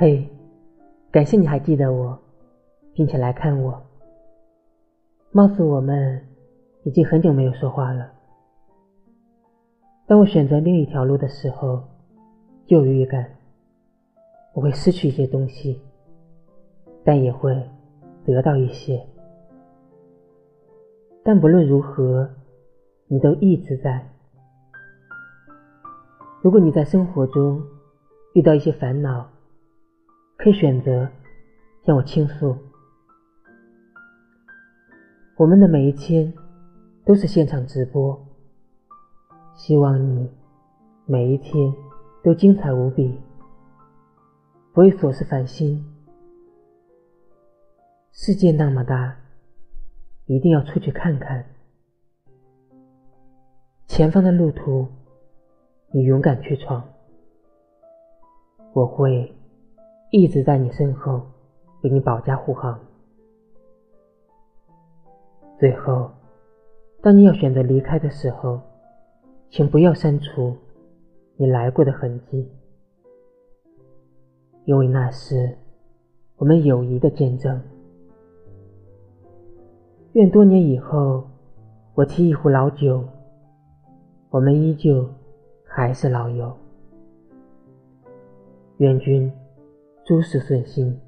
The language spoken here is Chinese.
嘿，感谢你还记得我，并且来看我。貌似我们已经很久没有说话了。当我选择另一条路的时候，就有预感，我会失去一些东西，但也会得到一些。但不论如何，你都一直在。如果你在生活中遇到一些烦恼，可以选择向我倾诉。我们的每一天都是现场直播，希望你每一天都精彩无比，不会琐事烦心。世界那么大，一定要出去看看。前方的路途，你勇敢去闯，我会。一直在你身后，为你保驾护航。最后，当你要选择离开的时候，请不要删除你来过的痕迹，因为那是我们友谊的见证。愿多年以后，我提一壶老酒，我们依旧还是老友。愿君。诸事顺心。